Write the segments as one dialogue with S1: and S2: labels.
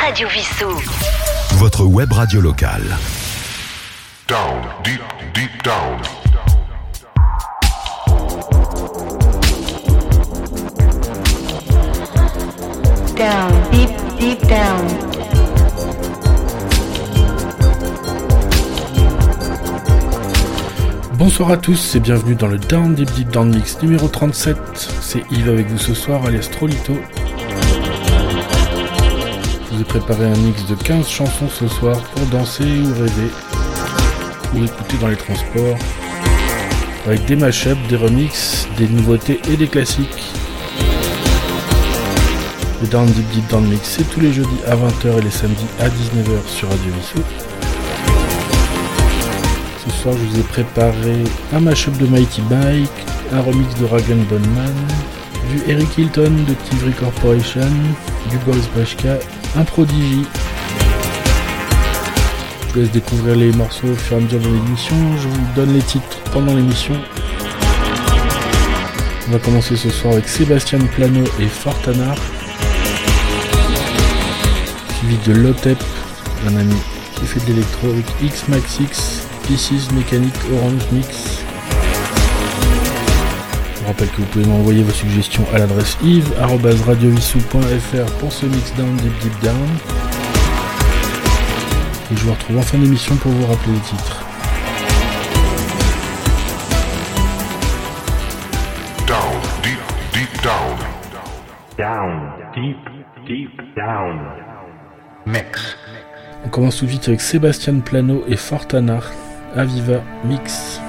S1: Radio Vissou.
S2: Votre web radio locale.
S3: Down, deep, deep down.
S1: Down, deep, deep down.
S4: Bonsoir à tous et bienvenue dans le Down Deep Deep Down Mix numéro 37. C'est Yves avec vous ce soir, alias Trolito. Préparé un mix de 15 chansons ce soir pour danser ou rêver ou écouter dans les transports. Avec des mashups, des remixes, des nouveautés et des classiques. Le Down Deep Deep Down Mix, c'est tous les jeudis à 20h et les samedis à 19h sur Radio Vissou. Ce soir, je vous ai préparé un mashup de Mighty Bike, un remix de Dragon Bone Man, du Eric Hilton de Tivry Corporation, du Boris Bashka, un Prodigy. Je vous laisse découvrir les morceaux au fur et à mesure de l'émission. Je vous donne les titres pendant l'émission. On va commencer ce soir avec Sébastien Plano et Fortanar, suivi de Lotep, un ami qui fait de l'électro avec X Max X, Pieces Mécanique Orange Mix. Je vous rappelle que vous pouvez m'envoyer vos suggestions à l'adresse yves.radiovissou.fr pour ce mix down deep deep down. Et je vous retrouve en fin d'émission pour vous rappeler les titres.
S3: Down, deep, deep down.
S5: Down, deep, deep down. Mix.
S4: On commence tout de suite avec Sébastien Plano et Fortanar, Aviva Mix.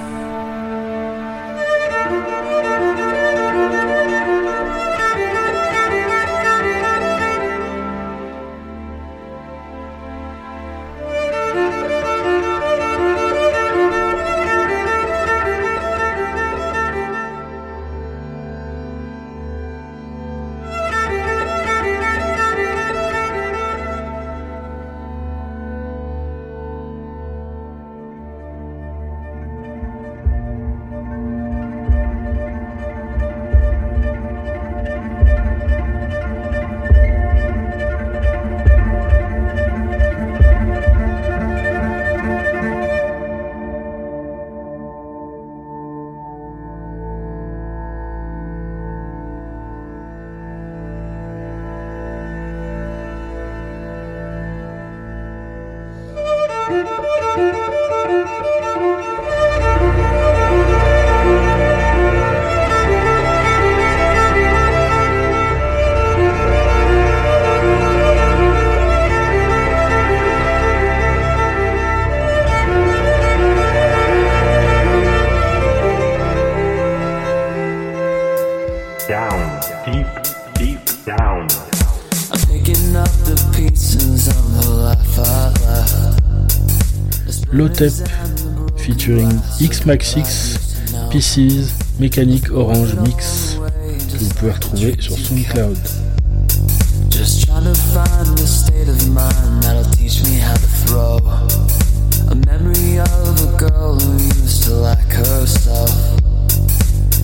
S4: Featuring X Max Pieces, Mécanique Orange Mix, vous pouvez retrouver sur SoundCloud.
S6: Just trying to find the state of mind that'll teach me how to throw a memory of a girl who used to like herself,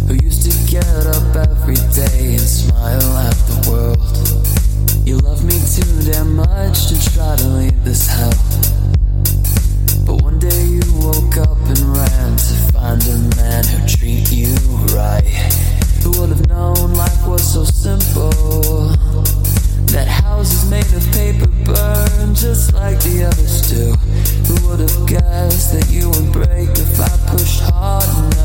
S6: who used to get up every day and smile at the world. You love me too damn much to try to leave this hell. And ran to find a man who treat you right. Who would have known life was so simple? That houses made of paper burn just like the others do. Who would have guessed that you would break if I pushed hard enough?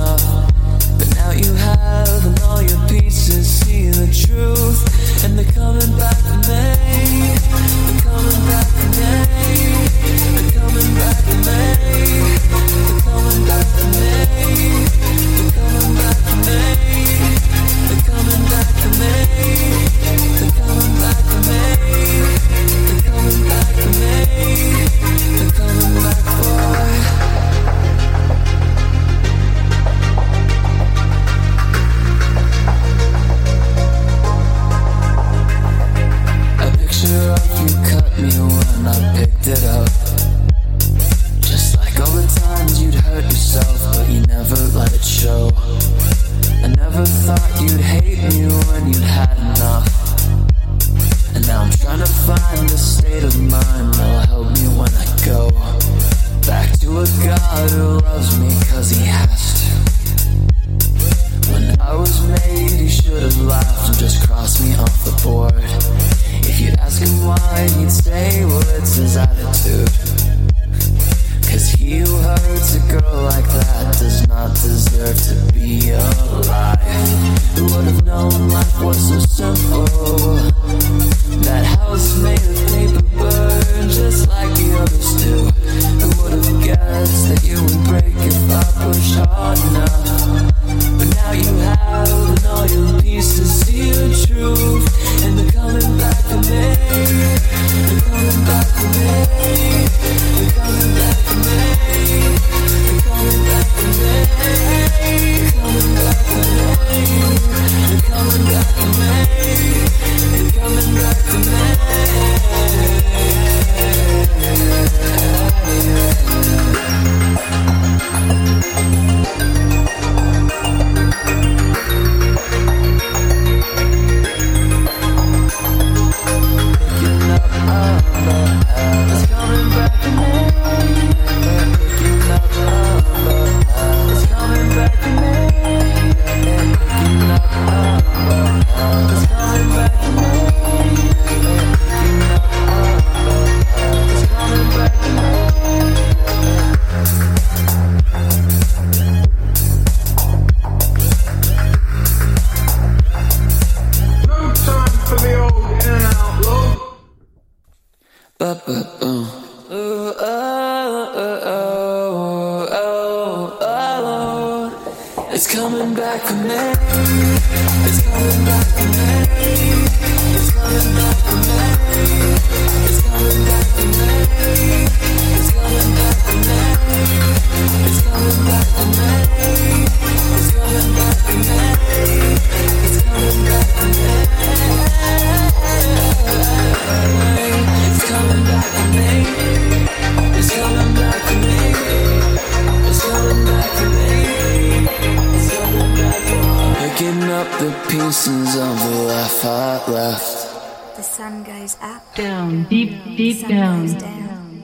S6: pieces of the life I left.
S7: The sun goes up,
S1: down, deep, deep down.
S7: down.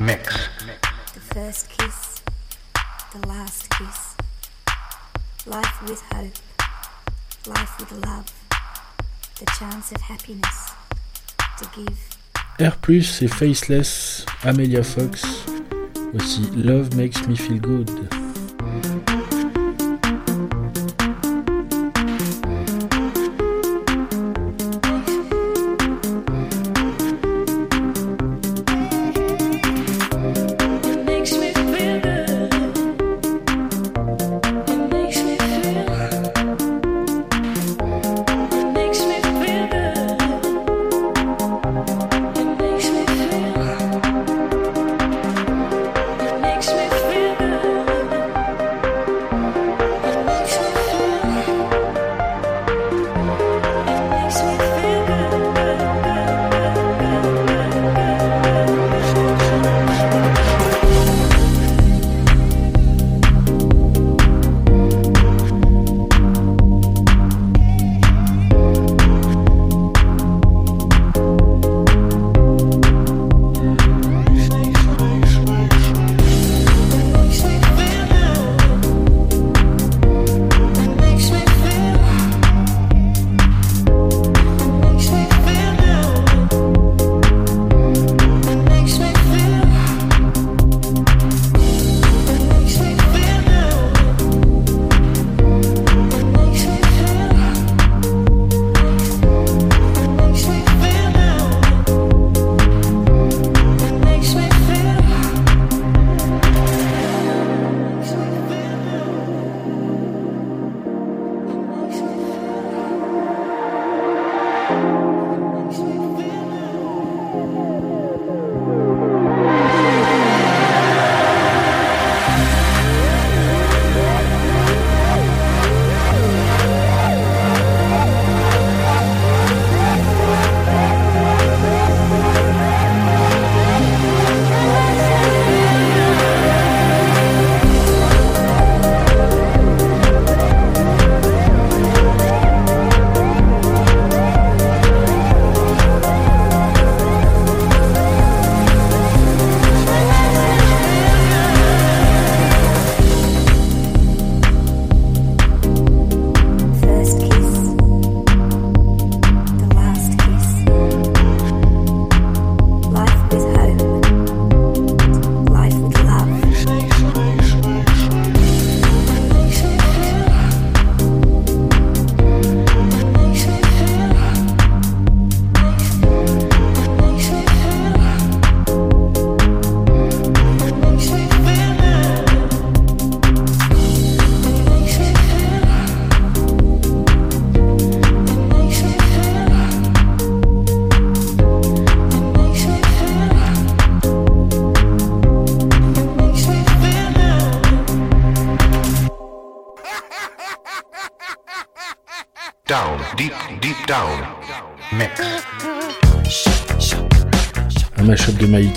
S3: Mix.
S7: The first kiss, the last kiss. Life with hope, life with love. The chance of happiness to give.
S8: R, et Faceless, Amelia Fox. Aussi, Love Makes Me Feel Good.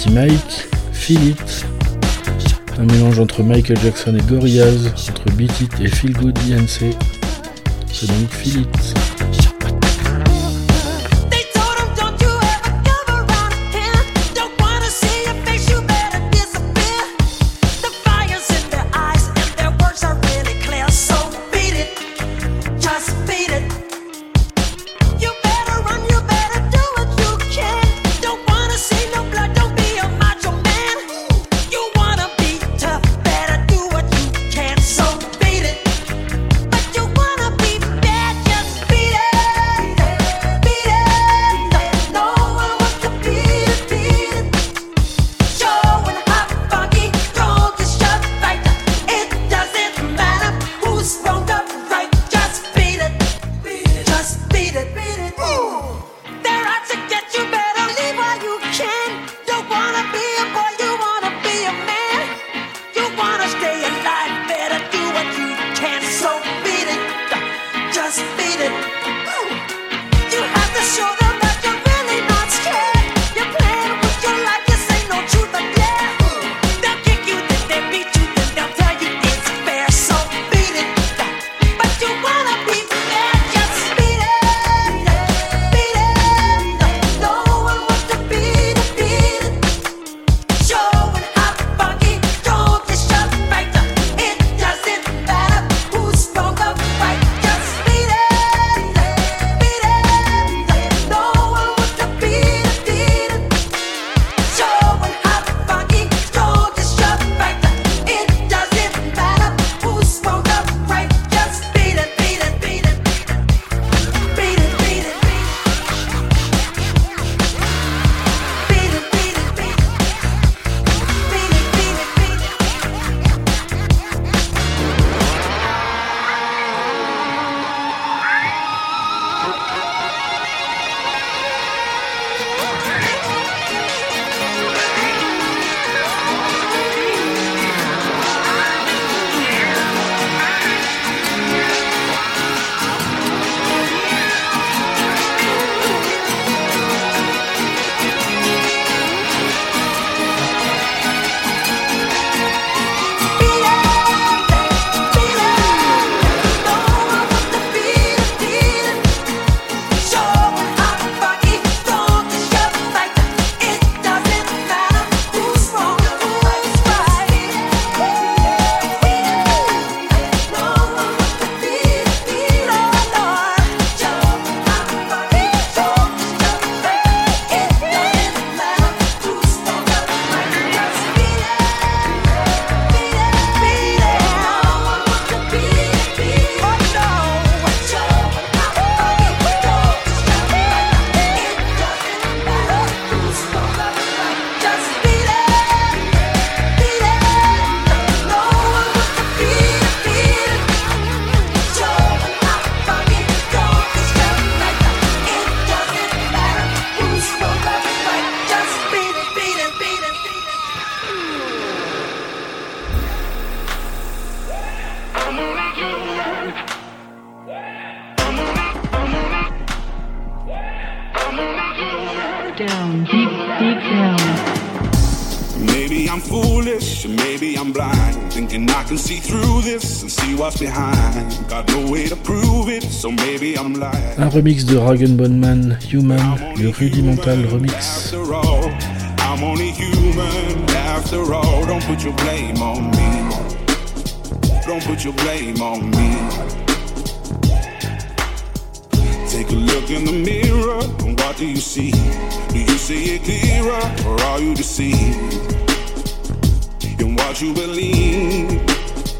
S9: Mike, It, un mélange entre Michael Jackson et Gorillaz, entre Beat et Feel Good DNC. C'est donc Feel
S1: Down, deep, deep down.
S10: Maybe I'm foolish, maybe I'm blind. Thinking I can see through this and see what's behind. Got no way to prove it, so maybe I'm lying.
S9: Un remix de Rag Bone Man, Human, le Rudimental Remix.
S10: After all, I'm only human. After all, don't put your blame on me. Don't put your blame on me. Take a look in the mirror, and what do you see? Do you see it clearer, or are you deceived in what you believe?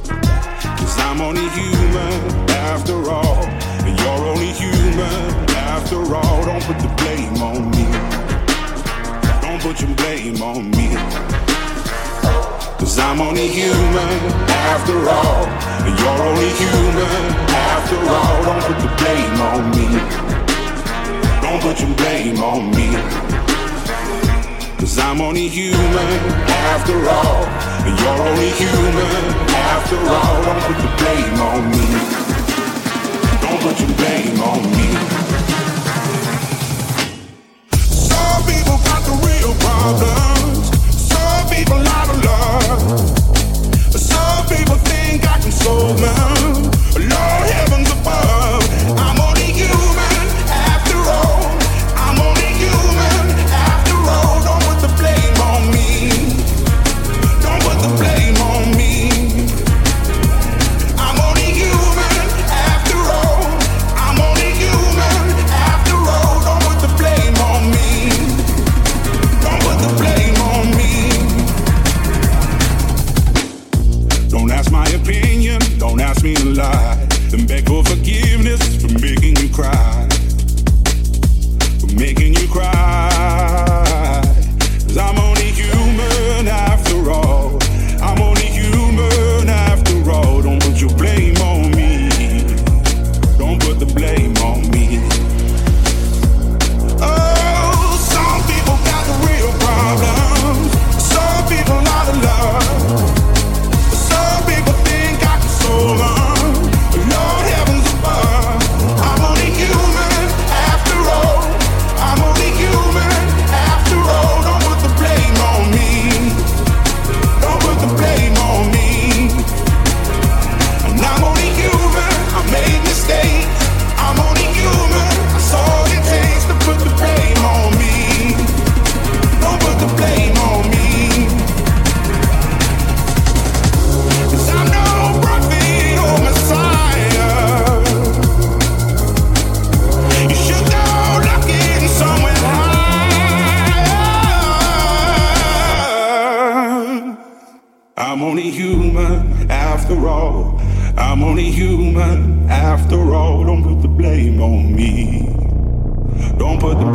S10: Cause I'm only human after all, and you're only human after all. Don't put the blame on me. Don't put your blame on me. Cause I'm only human after all. And you're only human after all. Don't put the blame on me. Don't put your blame on me. Cause I'm only human after all. And you're only human after all. Don't put the blame on me. Don't put your blame on me. Some people got the real problems. Some people out of love. Old my Don't ask me to lie, then beg for forgiveness for making you cry. For making you cry.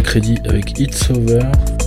S4: crédit avec It's Over.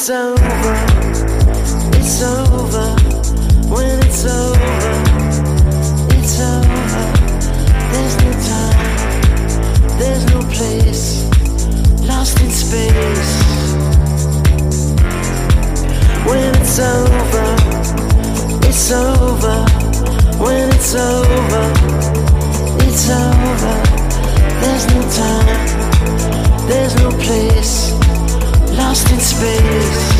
S6: It's over, it's over. When it's over, it's over. There's no time, there's no place. Lost in space. When it's over, it's over. When it's over, it's over. There's no time, there's no place. Lost in space.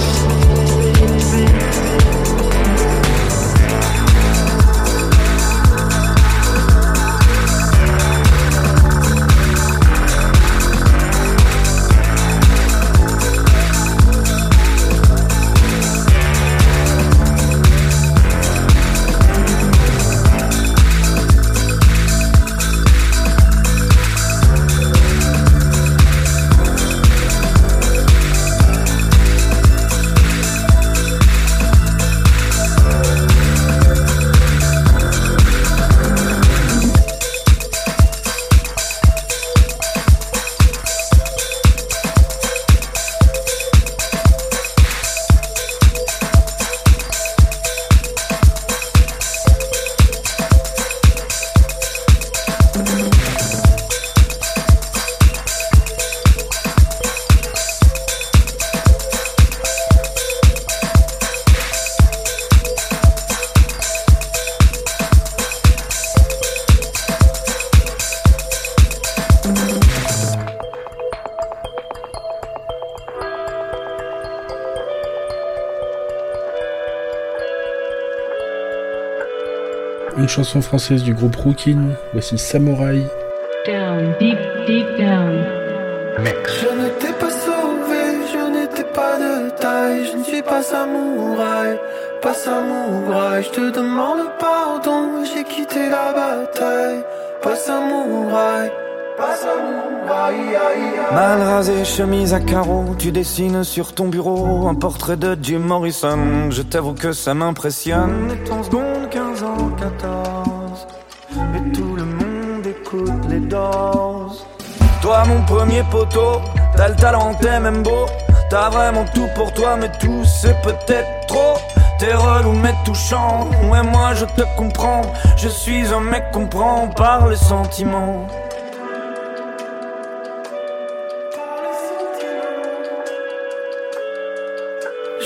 S4: Une chanson française du groupe Rookin. Voici Samouraï.
S1: Down, deep, deep down.
S3: Mix.
S11: Je ne t'ai pas sauvé, je n'étais pas de taille, je ne suis pas samouraï, pas samouraï, je te demande pardon, j'ai quitté la bataille. Pas samouraï,
S12: Mal rasé, chemise à carreaux, tu dessines sur ton bureau un portrait de Jim Morrison. Je t'avoue que ça m'impressionne. Seconde, 15 ans, 14. Et tout le monde écoute les doses. Toi, mon premier poteau, t'as le talent, t'es même beau. T'as vraiment tout pour toi, mais tout c'est peut-être trop. T'es relou mais touchant, ouais moi je te comprends Je suis un mec qu'on prend par les sentiments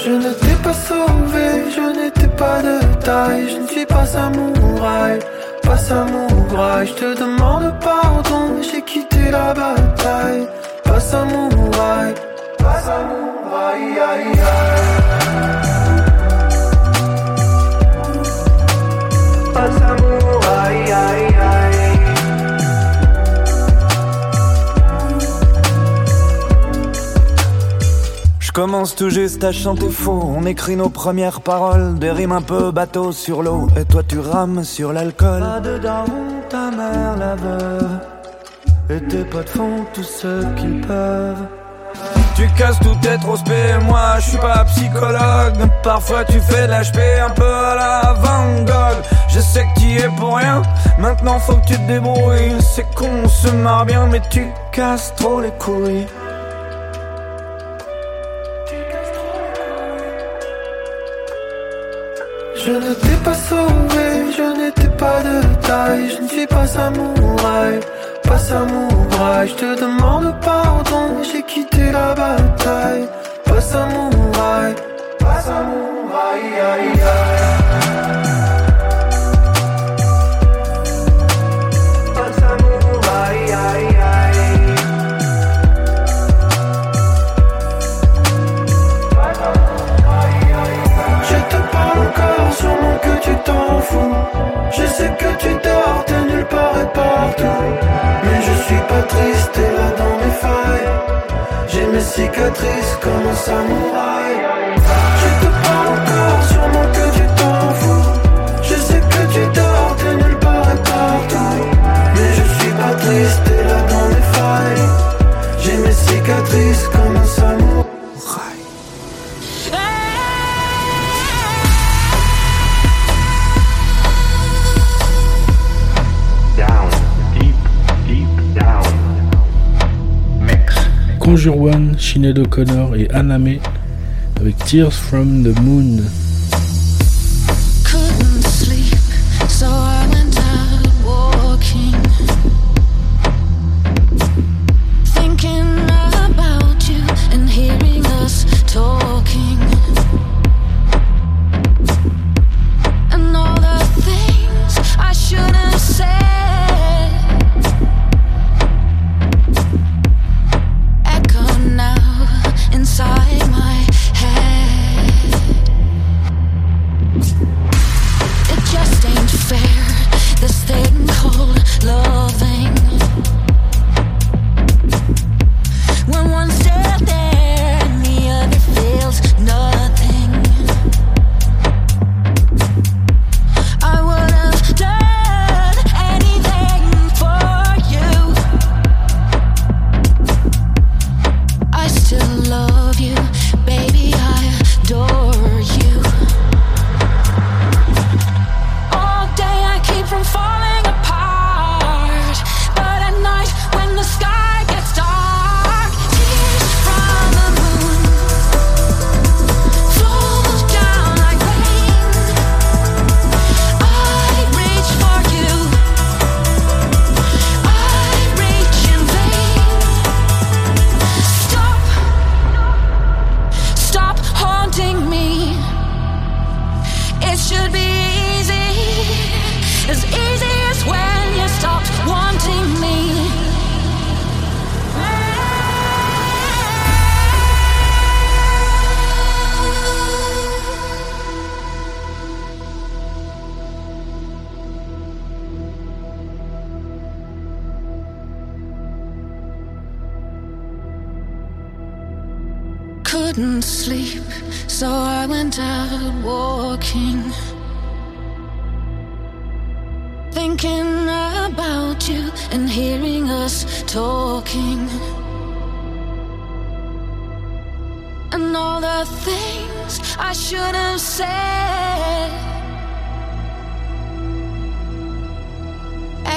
S11: Je ne t'ai pas sauvé, je n'étais pas de taille, je ne suis pas samouraï, pas samouraï, je te demande pardon, j'ai quitté la bataille, pas samouraï, pas samouraï, aïe aïe.
S12: Je commence tout juste à chanter faux. On écrit nos premières paroles. Des rimes un peu bateau sur l'eau. Et toi tu rames sur l'alcool. Pas de daron, ta mère la veuve Et tes potes font tout ce qu'ils peuvent. Tu casses tout tes spé, moi je suis pas psychologue. Parfois tu fais de l'HP un peu à la Van Gogh. Je sais que tu es pour rien, maintenant faut que tu te débrouilles. C'est qu'on se marre bien mais tu casses trop les couilles
S11: Je ne t'ai pas sauvé, je n'étais pas de taille, je ne suis pas samouraï, pas samouraï, je te demande pardon, j'ai quitté la bataille, pas samouraï, pas samouraï, aïe aïe. Je sais que tu dors, t'es nulle part et partout. Mais je suis pas triste, là dans mes failles. J'ai mes cicatrices comme un samouraï. Je te parle encore, sûrement que tu t'en fous. Je sais que tu dors, t'es nulle part et partout. Mais je suis pas triste, t'es là dans mes failles. J'ai mes cicatrices comme un
S4: Conjure One, Sinead O'Connor et Aname avec Tears from the Moon.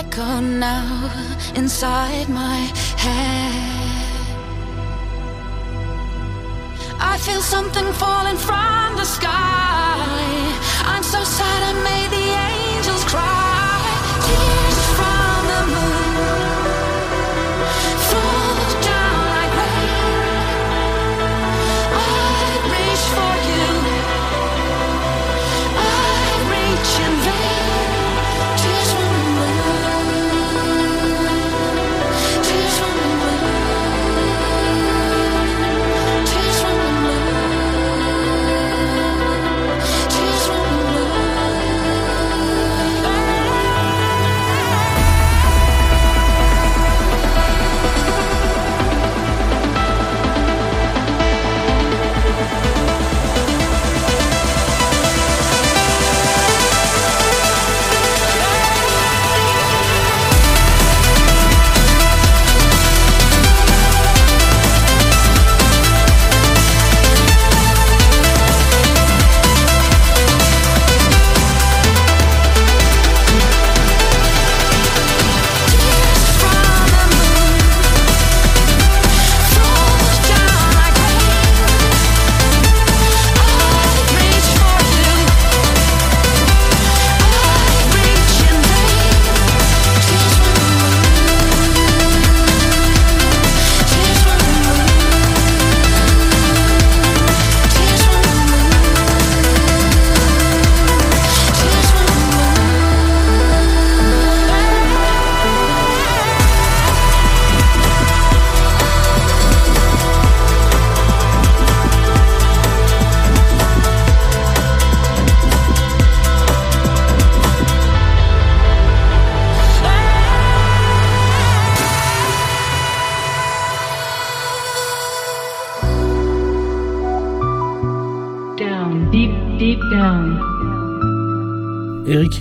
S8: Echo now inside my head. I feel something falling from the sky. I'm so sad I made the angels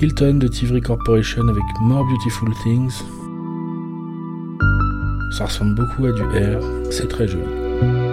S4: Hilton de Tivry Corporation avec More Beautiful Things. Ça ressemble beaucoup à du R, c'est très joli.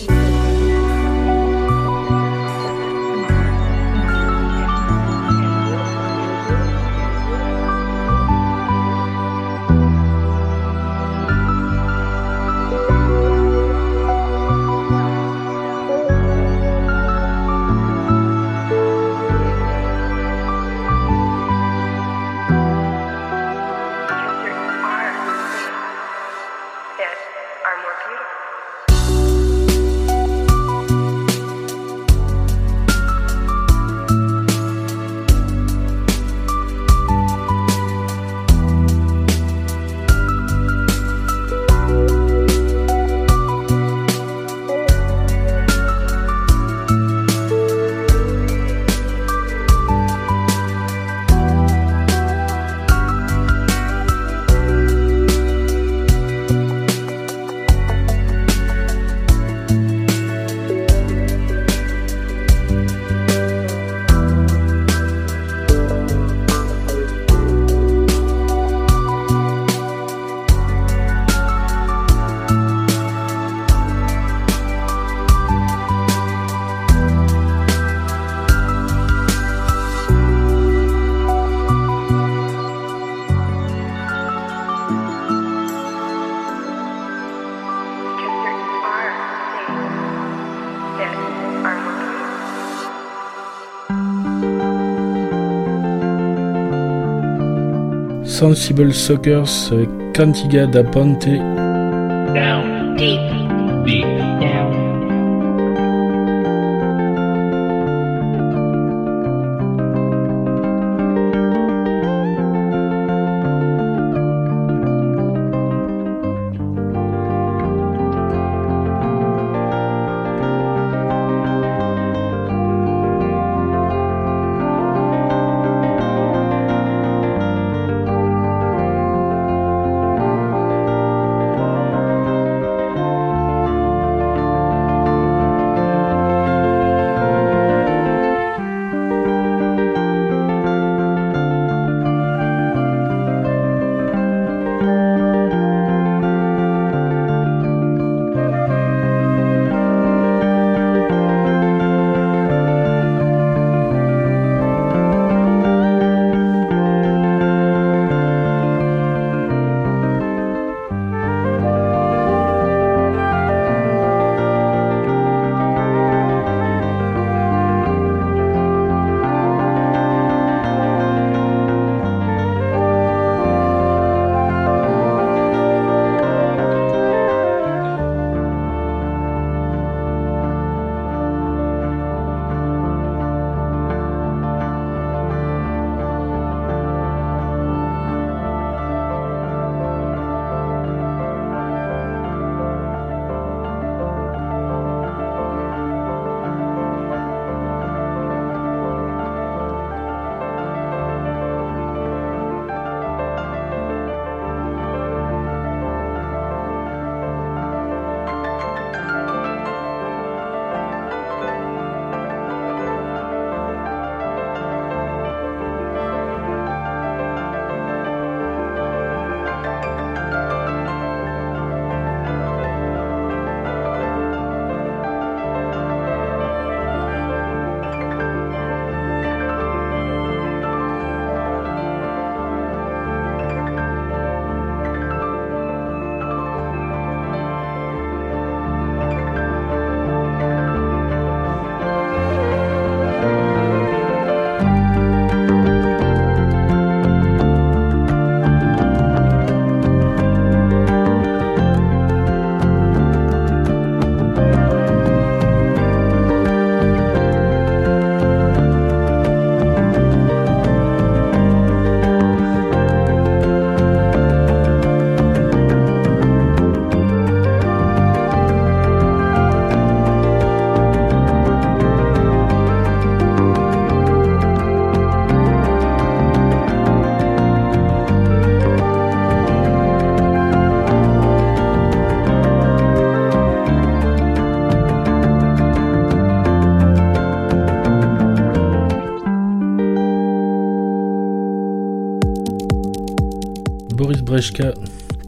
S4: 嗯 Sensible Suckers avec Cantiga da Ponte.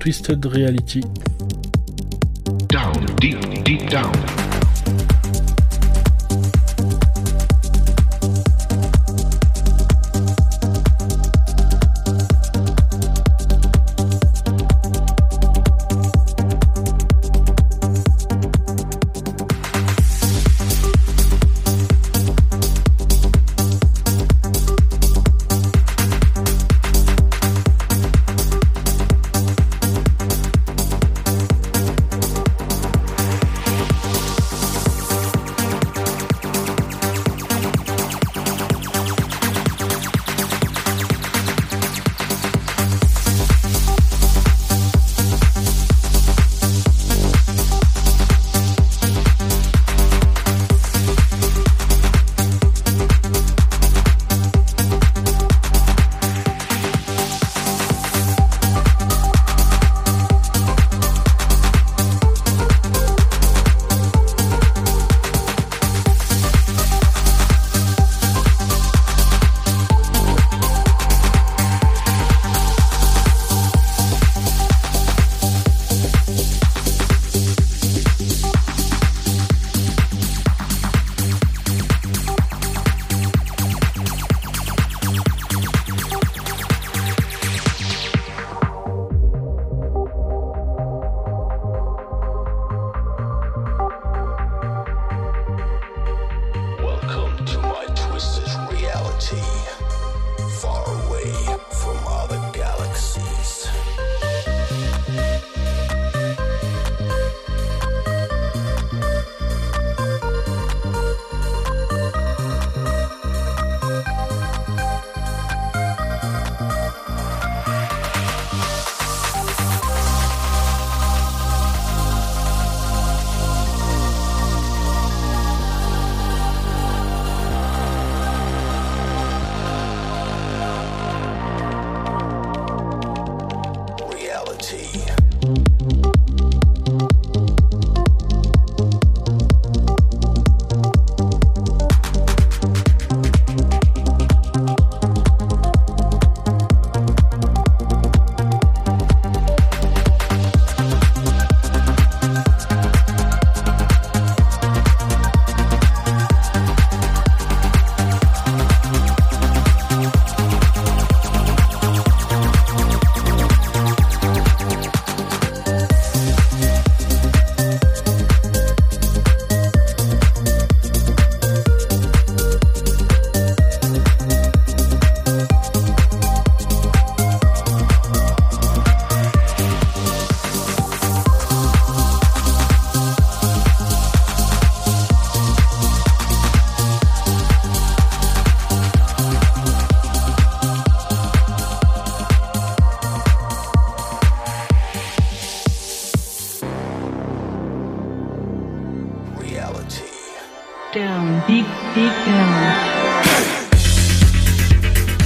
S4: Twisted Reality.
S3: Down, deep, deep. Down,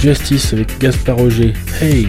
S4: Justice avec Gaspard Roger. Hey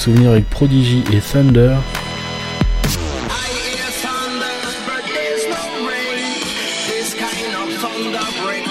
S6: souvenir avec Prodigy et Thunder.
S10: Thunder, kind of thunder break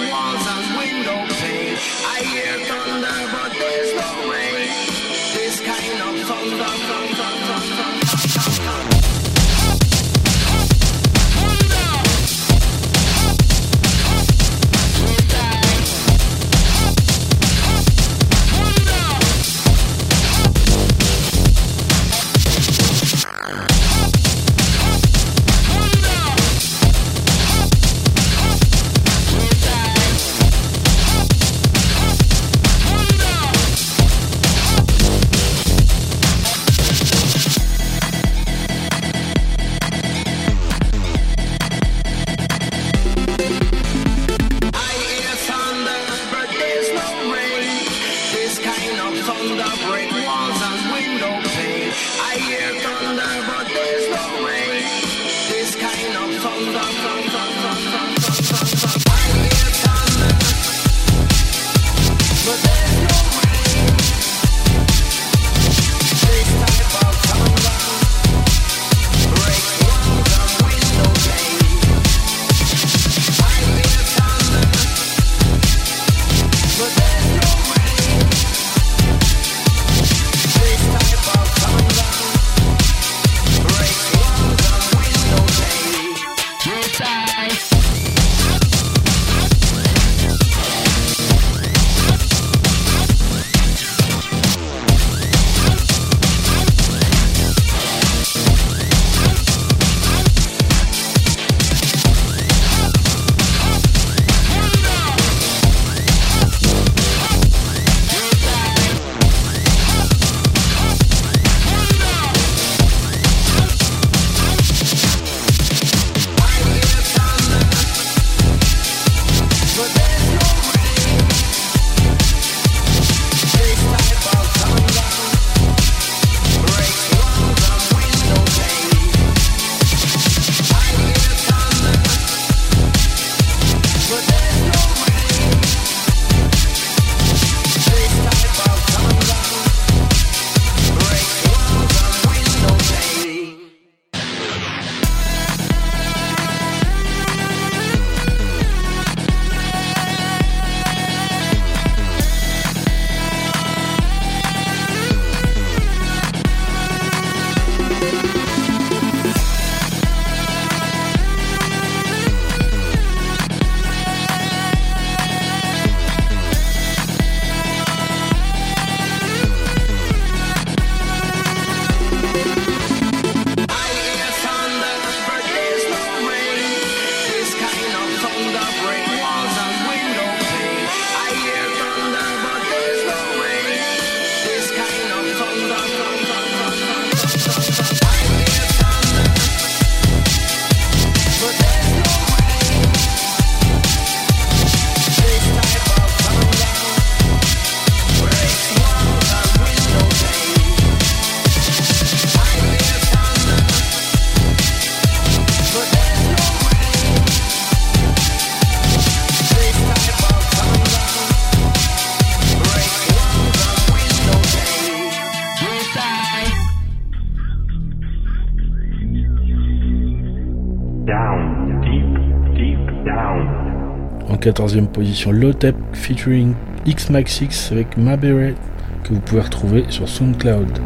S6: En 14e position, Lotep featuring X X avec Maberet que vous pouvez retrouver sur SoundCloud.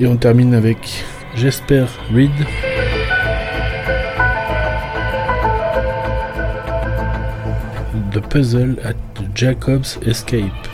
S4: Et on termine avec Jesper Reed. The Puzzle at Jacob's Escape.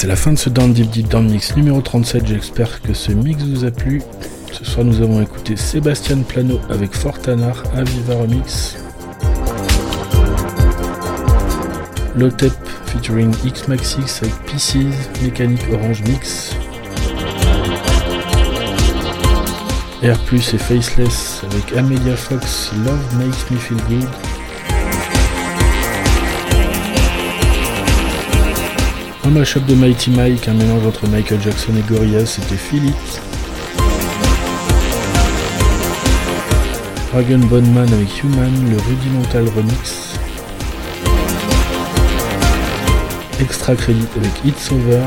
S4: C'est la fin de ce Down Deep Deep Down Mix numéro 37. J'espère que ce mix vous a plu. Ce soir, nous avons écouté Sébastien Plano avec Fortanar, Aviva Remix. Lotep featuring X Maxix avec Pieces, Mécanique Orange Mix. R et Faceless avec Amelia Fox, Love Makes Me Feel Good. Un mashup de Mighty Mike, un mélange entre Michael Jackson et Gorillaz, c'était It. Dragon Bonman avec Human, le Rudimental Remix. Extra Credit avec It's Over.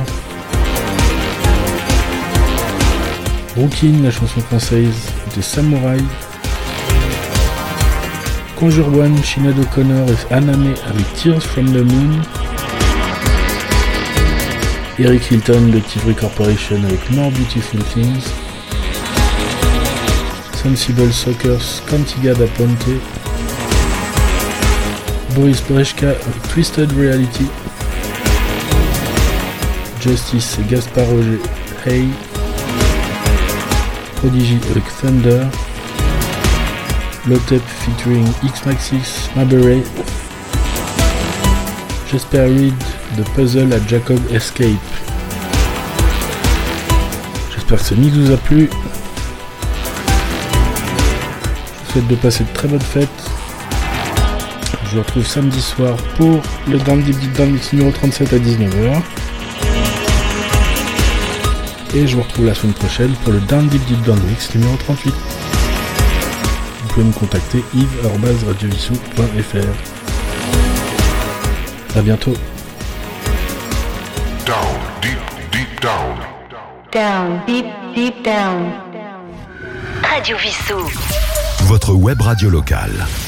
S4: Brooklyn, la chanson française des Samouraï. Conjure One, Sinead O'Connor et Aname avec Tears from the Moon. Eric Hilton de Tivry Corporation avec More Beautiful Things. Sensible Sockers, Cantiga da Ponte. Boris Brejka avec Twisted Reality. Justice et Gaspard Roger, Hey. Prodigy avec Thunder. Lotep featuring X Maxis, Maberey. J'espère Read The Puzzle à Jacob Escape. J'espère que ce mix vous a plu. Je vous souhaite de passer de très bonnes fêtes. Je vous retrouve samedi soir pour le Down Deep Down Mix numéro 37 à 19h. Et je vous retrouve la semaine prochaine pour le Down Deep Deep Down Mix numéro 38. Vous pouvez me contacter yves.radiovissou.fr. A bientôt.
S10: Down.
S1: Down, deep, deep down.
S13: Radio Vissou.
S2: Votre web radio locale.